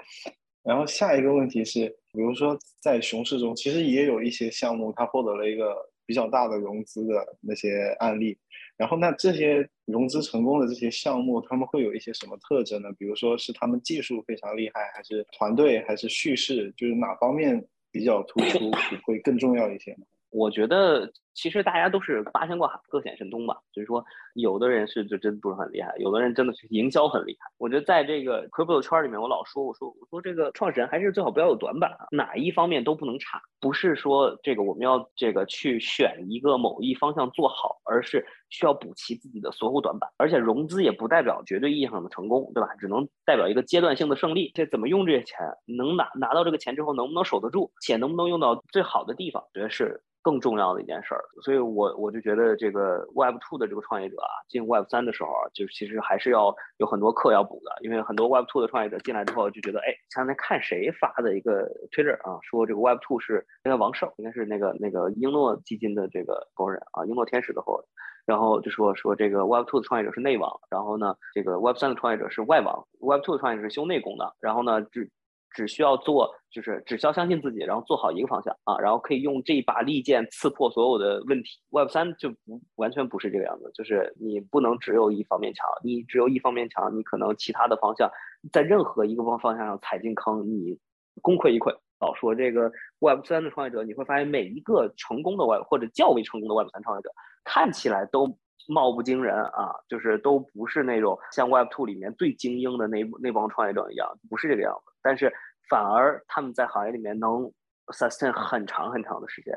然后下一个问题是，比如说在熊市中，其实也有一些项目它获得了一个比较大的融资的那些案例。然后那这些融资成功的这些项目，他们会有一些什么特征呢？比如说是他们技术非常厉害，还是团队，还是叙事，就是哪方面比较突出会更重要一些呢？我觉得其实大家都是八仙过海，各显神通吧。就是说，有的人是就真不是很厉害，有的人真的是营销很厉害。我觉得在这个 crypto 圈里面，我老说，我说我说这个创始人还是最好不要有短板，哪一方面都不能差。不是说这个我们要这个去选一个某一方向做好，而是需要补齐自己的所有短板。而且融资也不代表绝对意义上的成功，对吧？只能代表一个阶段性的胜利。这怎么用这些钱，能拿拿到这个钱之后，能不能守得住，且能不能用到最好的地方，觉得是。更重要的一件事儿，所以我我就觉得这个 Web Two 的这个创业者啊，进 Web 三的时候，就其实还是要有很多课要补的，因为很多 Web Two 的创业者进来之后就觉得，哎，前两天看谁发的一个 Twitter 啊，说这个 Web Two 是那个王胜，应该是那个那个英诺基金的这个合伙人啊，英诺天使的合伙人，然后就说说这个 Web Two 的创业者是内网，然后呢，这个 Web 三的创业者是外网，Web Two 的创业者是修内功的，然后呢，就只需要做，就是只需要相信自己，然后做好一个方向啊，然后可以用这一把利剑刺破所有的问题。Web 三就不完全不是这个样子，就是你不能只有一方面强，你只有一方面强，你可能其他的方向在任何一个方方向上踩进坑，你功亏一篑。老说这个 Web 三的创业者，你会发现每一个成功的 Web 或者较为成功的 Web 三创业者，看起来都貌不惊人啊，就是都不是那种像 Web two 里面最精英的那那帮创业者一样，不是这个样子。但是反而他们在行业里面能 sustain 很长很长的时间，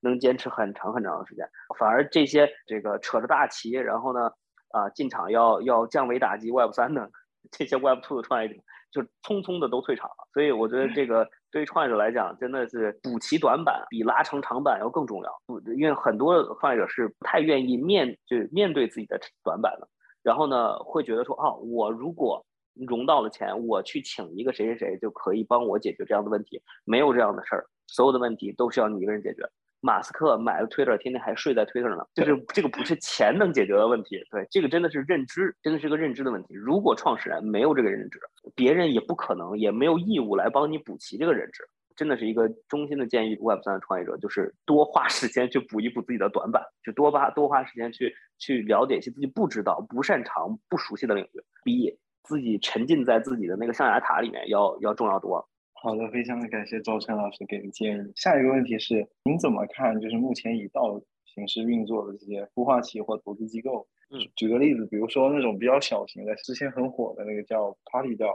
能坚持很长很长的时间。反而这些这个扯着大旗，然后呢，啊进场要要降维打击 Web 三的这些 Web Two 的创业者就匆匆的都退场了。所以我觉得这个对于创业者来讲，真的是补齐短板比拉成长板要更重要。因为很多创业者是不太愿意面就面对自己的短板的，然后呢，会觉得说，哦，我如果融到了钱，我去请一个谁谁谁就可以帮我解决这样的问题，没有这样的事儿，所有的问题都需要你一个人解决。马斯克买了 Twitter，天天还睡在 Twitter 呢，就是这个不是钱能解决的问题，对，这个真的是认知，真的是个认知的问题。如果创始人没有这个认知，别人也不可能，也没有义务来帮你补齐这个认知。真的是一个衷心的建议，Web 三的创业者就是多花时间去补一补自己的短板，就多花多花时间去去了解一些自己不知道、不擅长、不熟悉的领域，比自己沉浸在自己的那个象牙塔里面要要重要多。好的，非常的感谢周晨老师给的建议。下一个问题是，您怎么看就是目前以道形式运作的这些孵化器或投资机构？嗯，举个例子，比如说那种比较小型的，之前很火的那个叫 Party DAO，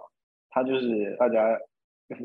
它就是大家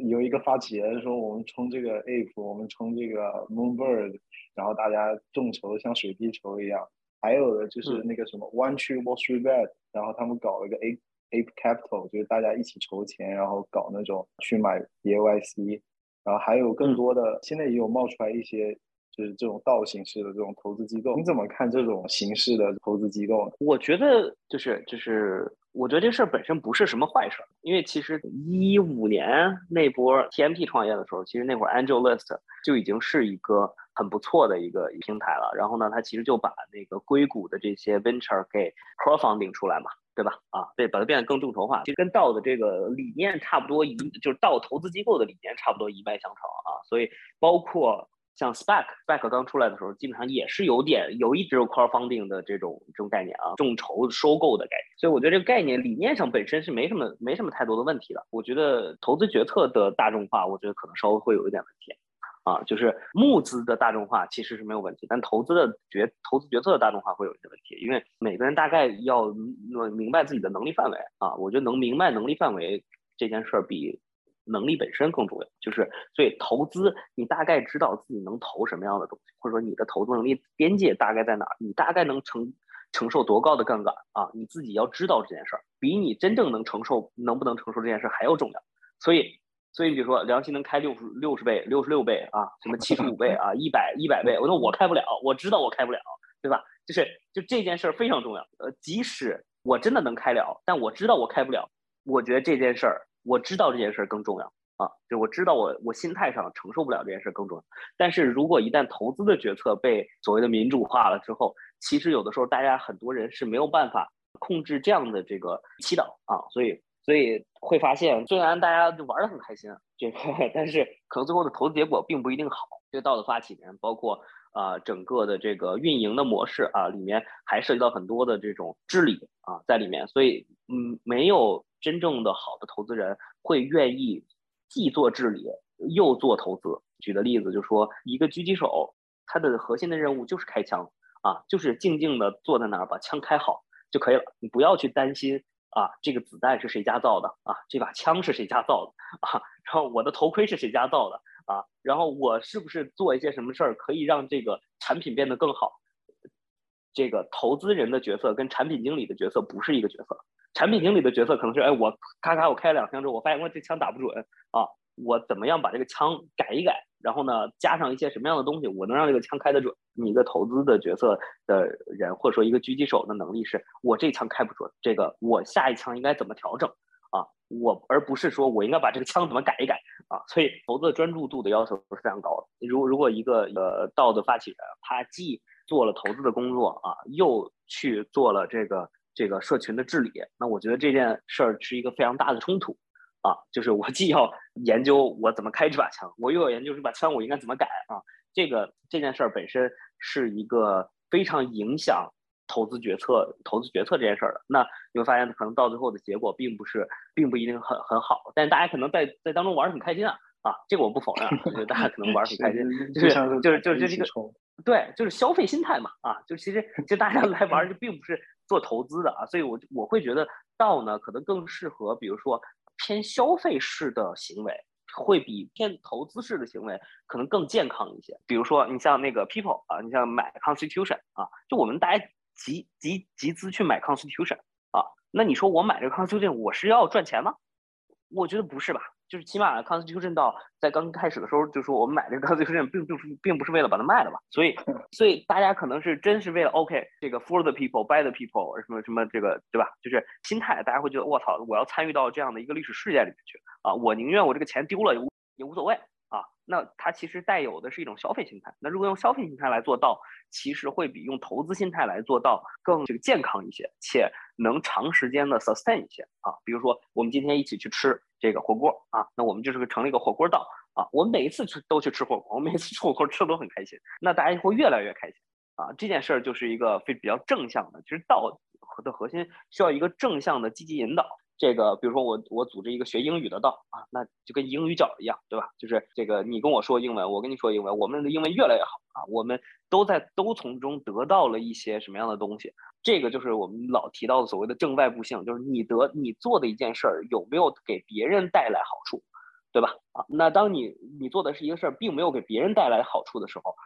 有一个发起人说我们冲这个 Ape，我们冲这个 Moonbird，然后大家众筹像水滴筹一样。还有的就是那个什么 One Tree Wall Street Bet，然后他们搞了一个 A。Ape Capital 就是大家一起筹钱，然后搞那种去买 BYC，然后还有更多的，现在也有冒出来一些就是这种道形式的这种投资机构。你怎么看这种形式的投资机构呢？我觉得就是就是，我觉得这事儿本身不是什么坏事儿，因为其实一五年那波 TMT 创业的时候，其实那会儿 AngelList 就已经是一个很不错的一个平台了。然后呢，它其实就把那个硅谷的这些 Venture 给 crowfunding 出来嘛。对吧？啊，对，把它变得更众筹化，其实跟道的这个理念差不多，一就是道投资机构的理念差不多一脉相承啊。所以包括像 SPAC，SPAC 刚出来的时候，基本上也是有点有一直有 crowfunding 的这种这种概念啊，众筹收购的概念。所以我觉得这个概念理念上本身是没什么没什么太多的问题的。我觉得投资决策的大众化，我觉得可能稍微会有一点问题。啊，就是募资的大众化其实是没有问题，但投资的决投资决策的大众化会有一些问题，因为每个人大概要明白自己的能力范围啊。我觉得能明白能力范围这件事儿比能力本身更重要。就是所以投资，你大概知道自己能投什么样的东西，或者说你的投资能力边界大概在哪，你大概能承承受多高的杠杆啊？你自己要知道这件事儿，比你真正能承受能不能承受这件事还要重要。所以。所以你比如说，良心能开六十六十倍、六十六倍啊，什么七十五倍啊，一百一百倍，我说我开不了，我知道我开不了，对吧？就是就这件事儿非常重要。呃，即使我真的能开了，但我知道我开不了，我觉得这件事儿，我知道这件事儿更重要啊。就我知道我我心态上承受不了这件事儿更重要。但是如果一旦投资的决策被所谓的民主化了之后，其实有的时候大家很多人是没有办法控制这样的这个祈祷啊，所以。所以会发现，虽然大家就玩的很开心，这个，但是可能最后的投资结果并不一定好。这个道的发起人，包括啊整个的这个运营的模式啊，里面还涉及到很多的这种治理啊在里面。所以，嗯，没有真正的好的投资人会愿意既做治理又做投资。举的例子就是说，一个狙击手，他的核心的任务就是开枪啊，就是静静的坐在那儿把枪开好就可以了，你不要去担心。啊，这个子弹是谁家造的？啊，这把枪是谁家造的？啊，然后我的头盔是谁家造的？啊，然后我是不是做一些什么事儿可以让这个产品变得更好？这个投资人的角色跟产品经理的角色不是一个角色。产品经理的角色可能是，哎，我咔咔我开了两枪之后，我发现我这枪打不准啊，我怎么样把这个枪改一改？然后呢，加上一些什么样的东西，我能让这个枪开得准？你一个投资的角色的人，或者说一个狙击手的能力是，我这枪开不准，这个我下一枪应该怎么调整啊？我而不是说我应该把这个枪怎么改一改啊？所以投资的专注度的要求是非常高的。如如果一个呃道的发起人，他既做了投资的工作啊，又去做了这个这个社群的治理，那我觉得这件事儿是一个非常大的冲突。啊，就是我既要研究我怎么开这把枪，我又要研究这把枪我应该怎么改啊。这个这件事儿本身是一个非常影响投资决策、投资决策这件事儿的。那你会发现，可能到最后的结果并不是，并不一定很很好。但是大家可能在在当中玩的很开心啊啊，这个我不否认，我觉得大家可能玩很开心，就是就是就是就是这个对，就是消费心态嘛啊，就其实其实大家来玩就并不是做投资的啊，所以我我会觉得道呢可能更适合，比如说。偏消费式的行为会比偏投资式的行为可能更健康一些。比如说，你像那个 People 啊，你像买 Constitution 啊，就我们大家集集集资去买 Constitution 啊，那你说我买这个 Constitution 我是要赚钱吗？我觉得不是吧。就是起码 Constitution 到在刚开始的时候就说我们买这个 Constitution 并并不是并不是为了把它卖了嘛。所以 <laughs> 所以大家可能是真是为了 OK 这个 For the people by the people 什么什么这个对吧？就是心态，大家会觉得我操，我要参与到这样的一个历史事件里面去啊，我宁愿我这个钱丢了也也无所谓。啊，那它其实带有的是一种消费心态。那如果用消费心态来做到，其实会比用投资心态来做到更这个健康一些，且能长时间的 sustain 一些啊。比如说，我们今天一起去吃这个火锅啊，那我们就是个成了一个火锅道啊。我们每一次去都去吃火锅，我们每次吃火锅吃的都很开心，那大家会越来越开心啊。这件事儿就是一个非比较正向的，其实道的核心需要一个正向的积极引导。这个，比如说我我组织一个学英语的道啊，那就跟英语角一样，对吧？就是这个你跟我说英文，我跟你说英文，我们的英文越来越好啊，我们都在都从中得到了一些什么样的东西？这个就是我们老提到的所谓的正外部性，就是你得你做的一件事儿有没有给别人带来好处，对吧？啊，那当你你做的是一个事儿，并没有给别人带来好处的时候，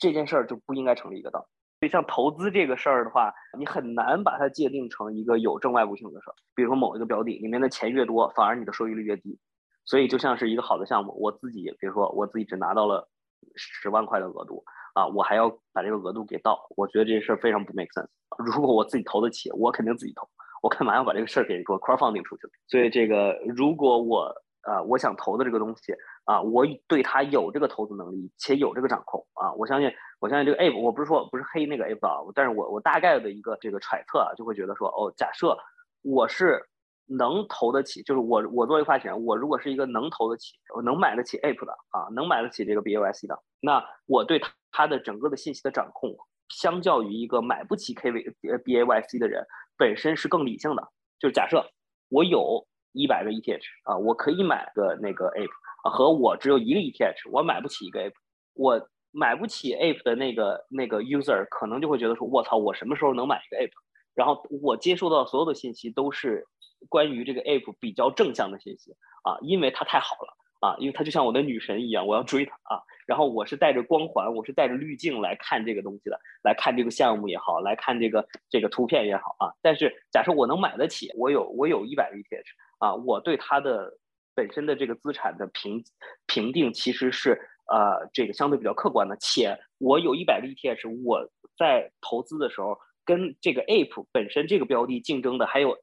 这件事儿就不应该成立一个道。所以，像投资这个事儿的话，你很难把它界定成一个有正外部性的事儿。比如说，某一个标的里面的钱越多，反而你的收益率越低。所以，就像是一个好的项目，我自己，比如说我自己只拿到了十万块的额度啊，我还要把这个额度给到，我觉得这事儿非常不 make sense。如果我自己投得起，我肯定自己投，我干嘛要把这个事儿给说 crowdfunding 出去？所以，这个如果我呃我想投的这个东西啊，我对它有这个投资能力，且有这个掌控啊，我相信。我相信这个 Ape，我不是说不是黑那个 Ape 啊，但是我我大概的一个这个揣测啊，就会觉得说，哦，假设我是能投得起，就是我我作为发起人，我如果是一个能投得起，我能买得起 Ape 的啊，能买得起这个 BAYC 的，那我对它的整个的信息的掌控，相较于一个买不起 KV 呃 BAYC 的人，本身是更理性的。就是假设我有一百个 ETH 啊，我可以买个那个 Ape，和我只有一个 ETH，我买不起一个 Ape，我。买不起 Ape 的那个那个 user 可能就会觉得说，我操，我什么时候能买一个 Ape？然后我接收到所有的信息都是关于这个 Ape 比较正向的信息啊，因为它太好了啊，因为它就像我的女神一样，我要追它啊。然后我是带着光环，我是带着滤镜来看这个东西的，来看这个项目也好，来看这个这个图片也好啊。但是假设我能买得起，我有我有一百个 ETH 啊，我对它的本身的这个资产的评评定其实是。呃，这个相对比较客观的，且我有一百个 ETH，我在投资的时候跟这个 Ape 本身这个标的竞争的还有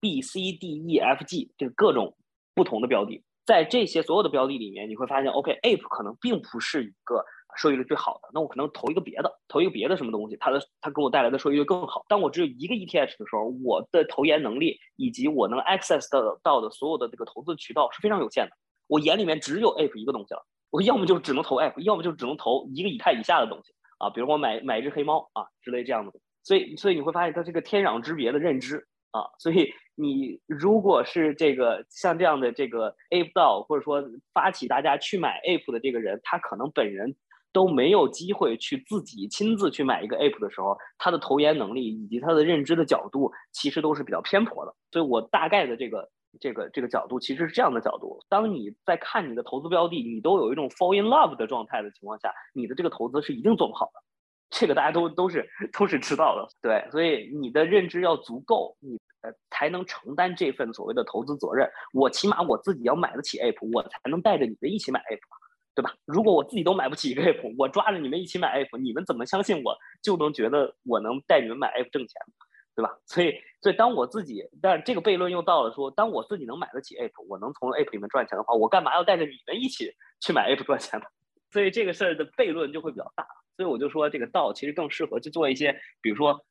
B、C、D、E、F、G 这个各种不同的标的，在这些所有的标的里面，你会发现，OK，Ape 可能并不是一个收益率最好的，那我可能投一个别的，投一个别的什么东西，它的它给我带来的收益率更好。当我只有一个 ETH 的时候，我的投研能力以及我能 access 到到的所有的这个投资渠道是非常有限的，我眼里面只有 Ape 一个东西了。我要么就只能投 App，要么就只能投一个以太以下的东西啊，比如我买买一只黑猫啊之类这样的。所以所以你会发现它这个天壤之别的认知啊。所以你如果是这个像这样的这个 App 道，或者说发起大家去买 App 的这个人，他可能本人都没有机会去自己亲自去买一个 App 的时候，他的投研能力以及他的认知的角度其实都是比较偏颇的。所以我大概的这个。这个这个角度其实是这样的角度：当你在看你的投资标的，你都有一种 fall in love 的状态的情况下，你的这个投资是一定做不好的。这个大家都都是都是知道的，对。所以你的认知要足够，你呃才能承担这份所谓的投资责任。我起码我自己要买得起 app，我才能带着你们一起买 app，对吧？如果我自己都买不起一个 app，我抓着你们一起买 app，你们怎么相信我就能觉得我能带你们买 app 挣钱？对吧？所以，所以当我自己，但这个悖论又到了说，当我自己能买得起 app，我能从 app 里面赚钱的话，我干嘛要带着你们一起去买 app 赚钱呢？所以这个事儿的悖论就会比较大。所以我就说，这个道其实更适合去做一些，比如说。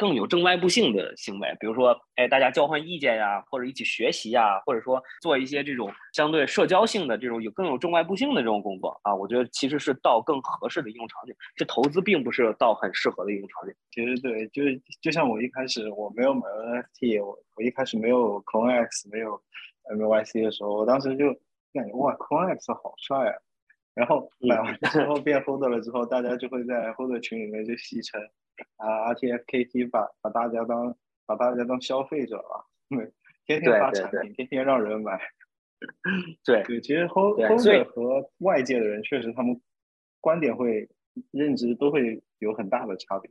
更有正外部性的行为，比如说，哎，大家交换意见呀，或者一起学习呀，或者说做一些这种相对社交性的这种有更有正外部性的这种工作啊，我觉得其实是到更合适的应用场景。这投资并不是到很适合的应用场景。其实对，就是就像我一开始我没有买 NFT，我我一开始没有 CoinX，没有 MYC 的时候，我当时就感觉哇，CoinX 好帅啊！然后买完之后变 Holder 了之后，大家就会在 Holder 群里面就戏称。啊，RTFKT 把把大家当把大家当消费者了，天天发产品，天天让人买。对对，其实 Hold Holder 和外界的人确实他们观点会认知都会有很大的差别。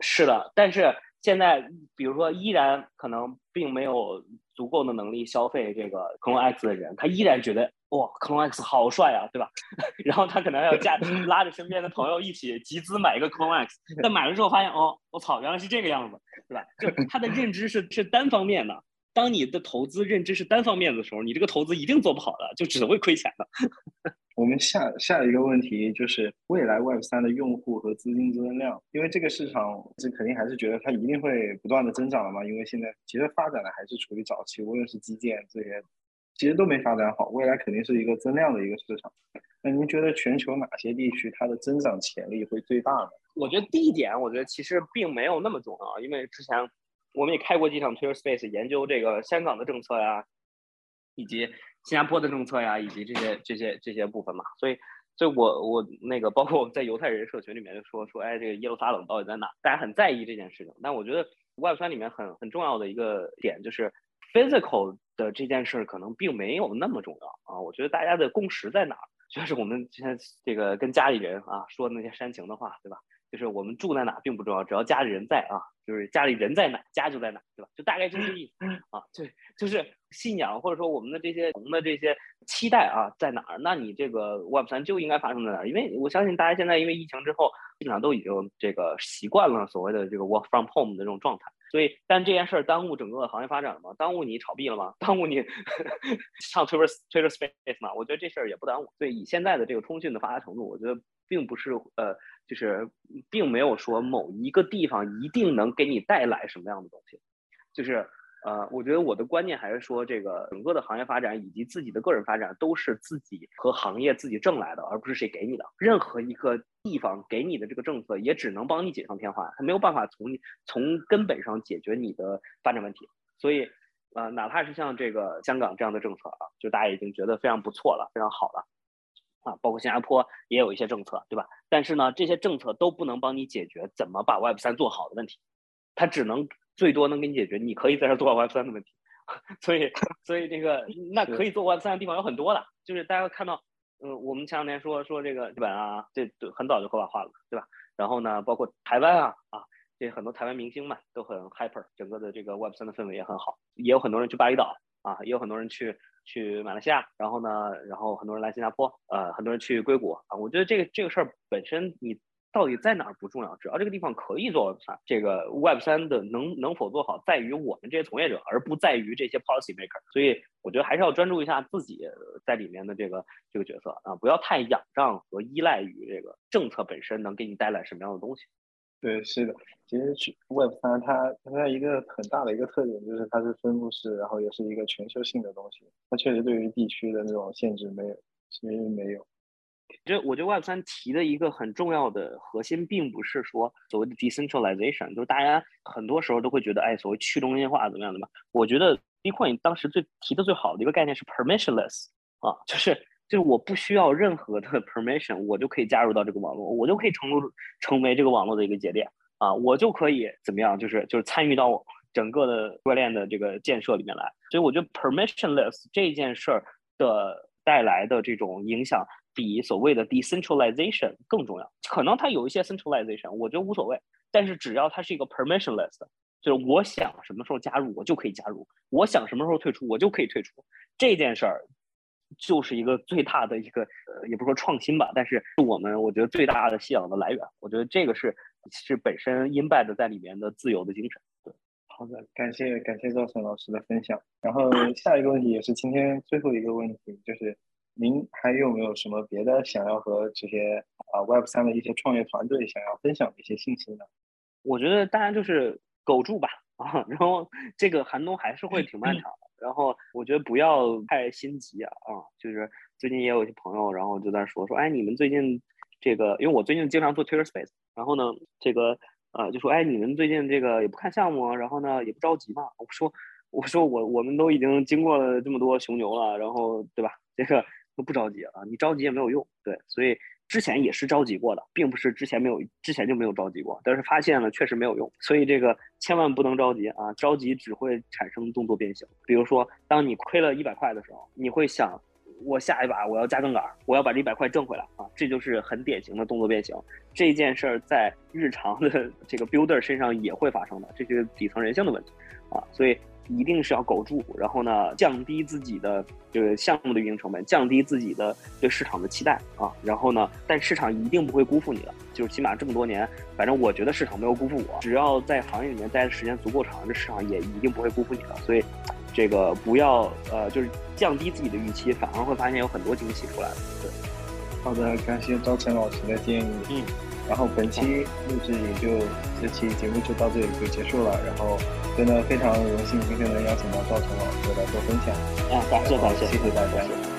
是的，但是现在比如说依然可能并没有足够的能力消费这个 Clone X 的人，他依然觉得哇 Clone X 好帅啊，对吧？<laughs> 然后他可能要加拉着身边的朋友一起集资买一个 Clone X，<laughs> 但买了之后发现哦，我操，原来是这个样子，对吧？就 <laughs> 他的认知是是单方面的。当你的投资认知是单方面的时候，你这个投资一定做不好的，就只会亏钱的。我们下下一个问题就是未来 Web 三的用户和资金增量，因为这个市场这肯定还是觉得它一定会不断的增长的嘛。因为现在其实发展的还是处于早期，无论是基建这些，其实都没发展好。未来肯定是一个增量的一个市场。那您觉得全球哪些地区它的增长潜力会最大呢？我觉得第一点，我觉得其实并没有那么重要，因为之前。我们也开过几场 Twitter Space，研究这个香港的政策呀，以及新加坡的政策呀，以及这些这些这些部分嘛。所以，所以我我那个包括我们在犹太人社群里面就说说，哎，这个耶路撒冷到底在哪？大家很在意这件事情。但我觉得 Web 三里面很很重要的一个点就是 physical 的这件事可能并没有那么重要啊。我觉得大家的共识在哪儿？<laughs> 就是我们现在这个跟家里人啊说的那些煽情的话，对吧？就是我们住在哪并不重要，只要家里人在啊，就是家里人在哪，家就在哪，对吧？就大概就这意思 <laughs> 啊，就就是信仰或者说我们的这些同的这些期待啊在哪儿？那你这个 Web 三就应该发生在哪儿？因为我相信大家现在因为疫情之后，基本上都已经这个习惯了所谓的这个 Work from Home 的这种状态。所以，但这件事儿耽误整个行业发展了吗？耽误你炒币了吗？<laughs> 耽误你 <laughs> 上 Twitter Twitter Space 吗？我觉得这事儿也不耽误。所以，以现在的这个通讯的发达程度，我觉得并不是呃，就是并没有说某一个地方一定能给你带来什么样的东西，就是。呃，我觉得我的观念还是说，这个整个的行业发展以及自己的个人发展都是自己和行业自己挣来的，而不是谁给你的。任何一个地方给你的这个政策，也只能帮你锦上添花，它没有办法从从根本上解决你的发展问题。所以，呃，哪怕是像这个香港这样的政策啊，就大家已经觉得非常不错了，非常好了啊。包括新加坡也有一些政策，对吧？但是呢，这些政策都不能帮你解决怎么把 Web 三做好的问题，它只能。最多能给你解决，你可以在这做 Web 三的问题，<laughs> 所以，所以这个 <laughs> 那可以做 Web 三的地方有很多的，就是大家看到，嗯，我们前两天说说这个日本啊，这很早就合法化了，对吧？然后呢，包括台湾啊，啊，这很多台湾明星嘛都很 hyper，整个的这个 Web 三的氛围也很好，也有很多人去巴厘岛啊，也有很多人去去马来西亚，然后呢，然后很多人来新加坡，呃，很多人去硅谷啊，我觉得这个这个事儿本身你。到底在哪儿不重要，只要这个地方可以做，这个 Web 三的能能否做好，在于我们这些从业者，而不在于这些 policy maker。所以我觉得还是要专注一下自己在里面的这个这个角色啊，不要太仰仗和依赖于这个政策本身能给你带来什么样的东西。对，是的，其实 Web 三它它一个很大的一个特点就是它是分布式，然后也是一个全球性的东西，它确实对于地区的那种限制没有，其实没有。这我觉得 Web 三提的一个很重要的核心，并不是说所谓的 decentralization，就是大家很多时候都会觉得，哎，所谓去中心化怎么样的嘛？我觉得 Bitcoin 当时最提的最好的一个概念是 permissionless，啊，就是就是我不需要任何的 permission，我就可以加入到这个网络，我就可以成成为这个网络的一个节点，啊，我就可以怎么样，就是就是参与到整个的区块链的这个建设里面来。所以我觉得 permissionless 这件事儿的带来的这种影响。比所谓的 decentralization 更重要，可能它有一些 centralization，我觉得无所谓。但是只要它是一个 permissionless，就是我想什么时候加入，我就可以加入；我想什么时候退出，我就可以退出。这件事儿就是一个最大的一个，呃，也不说创新吧，但是是我们我觉得最大的信仰的来源。我觉得这个是是本身 embed 在里面的自由的精神。对，好的，感谢感谢赵晨老师的分享。然后下一个问题也是今天最后一个问题，就是。您还有没有什么别的想要和这些啊 Web 三的一些创业团队想要分享的一些信息呢？我觉得当然就是苟住吧啊，然后这个寒冬还是会挺漫长的。然后我觉得不要太心急啊啊，就是最近也有一些朋友，然后就在说说，哎，你们最近这个，因为我最近经常做 Twitter Space，然后呢，这个呃就说，哎，你们最近这个也不看项目，然后呢也不着急嘛。我说我说我我们都已经经过了这么多熊牛了，然后对吧？这个。都不着急啊，你着急也没有用。对，所以之前也是着急过的，并不是之前没有，之前就没有着急过。但是发现了确实没有用，所以这个千万不能着急啊！着急只会产生动作变形。比如说，当你亏了一百块的时候，你会想我下一把我要加杠杆，我要把这一百块挣回来啊，这就是很典型的动作变形。这件事儿在日常的这个 builder 身上也会发生的，这是底层人性的问题啊，所以一定是要苟住，然后呢，降低自己的这个项目的运营成本，降低自己的对市场的期待啊，然后呢，但市场一定不会辜负你的，就是起码这么多年，反正我觉得市场没有辜负我，只要在行业里面待的时间足够长，这市场也一定不会辜负你的，所以。这个不要呃，就是降低自己的预期，反而会发现有很多惊喜出来。对，好的，感谢赵晨老师的建议。嗯，然后本期录制也就这期节目就到这里就结束了。然后真的非常荣幸今天能邀请到赵成老师来做分享。啊，感谢感谢，谢谢大家。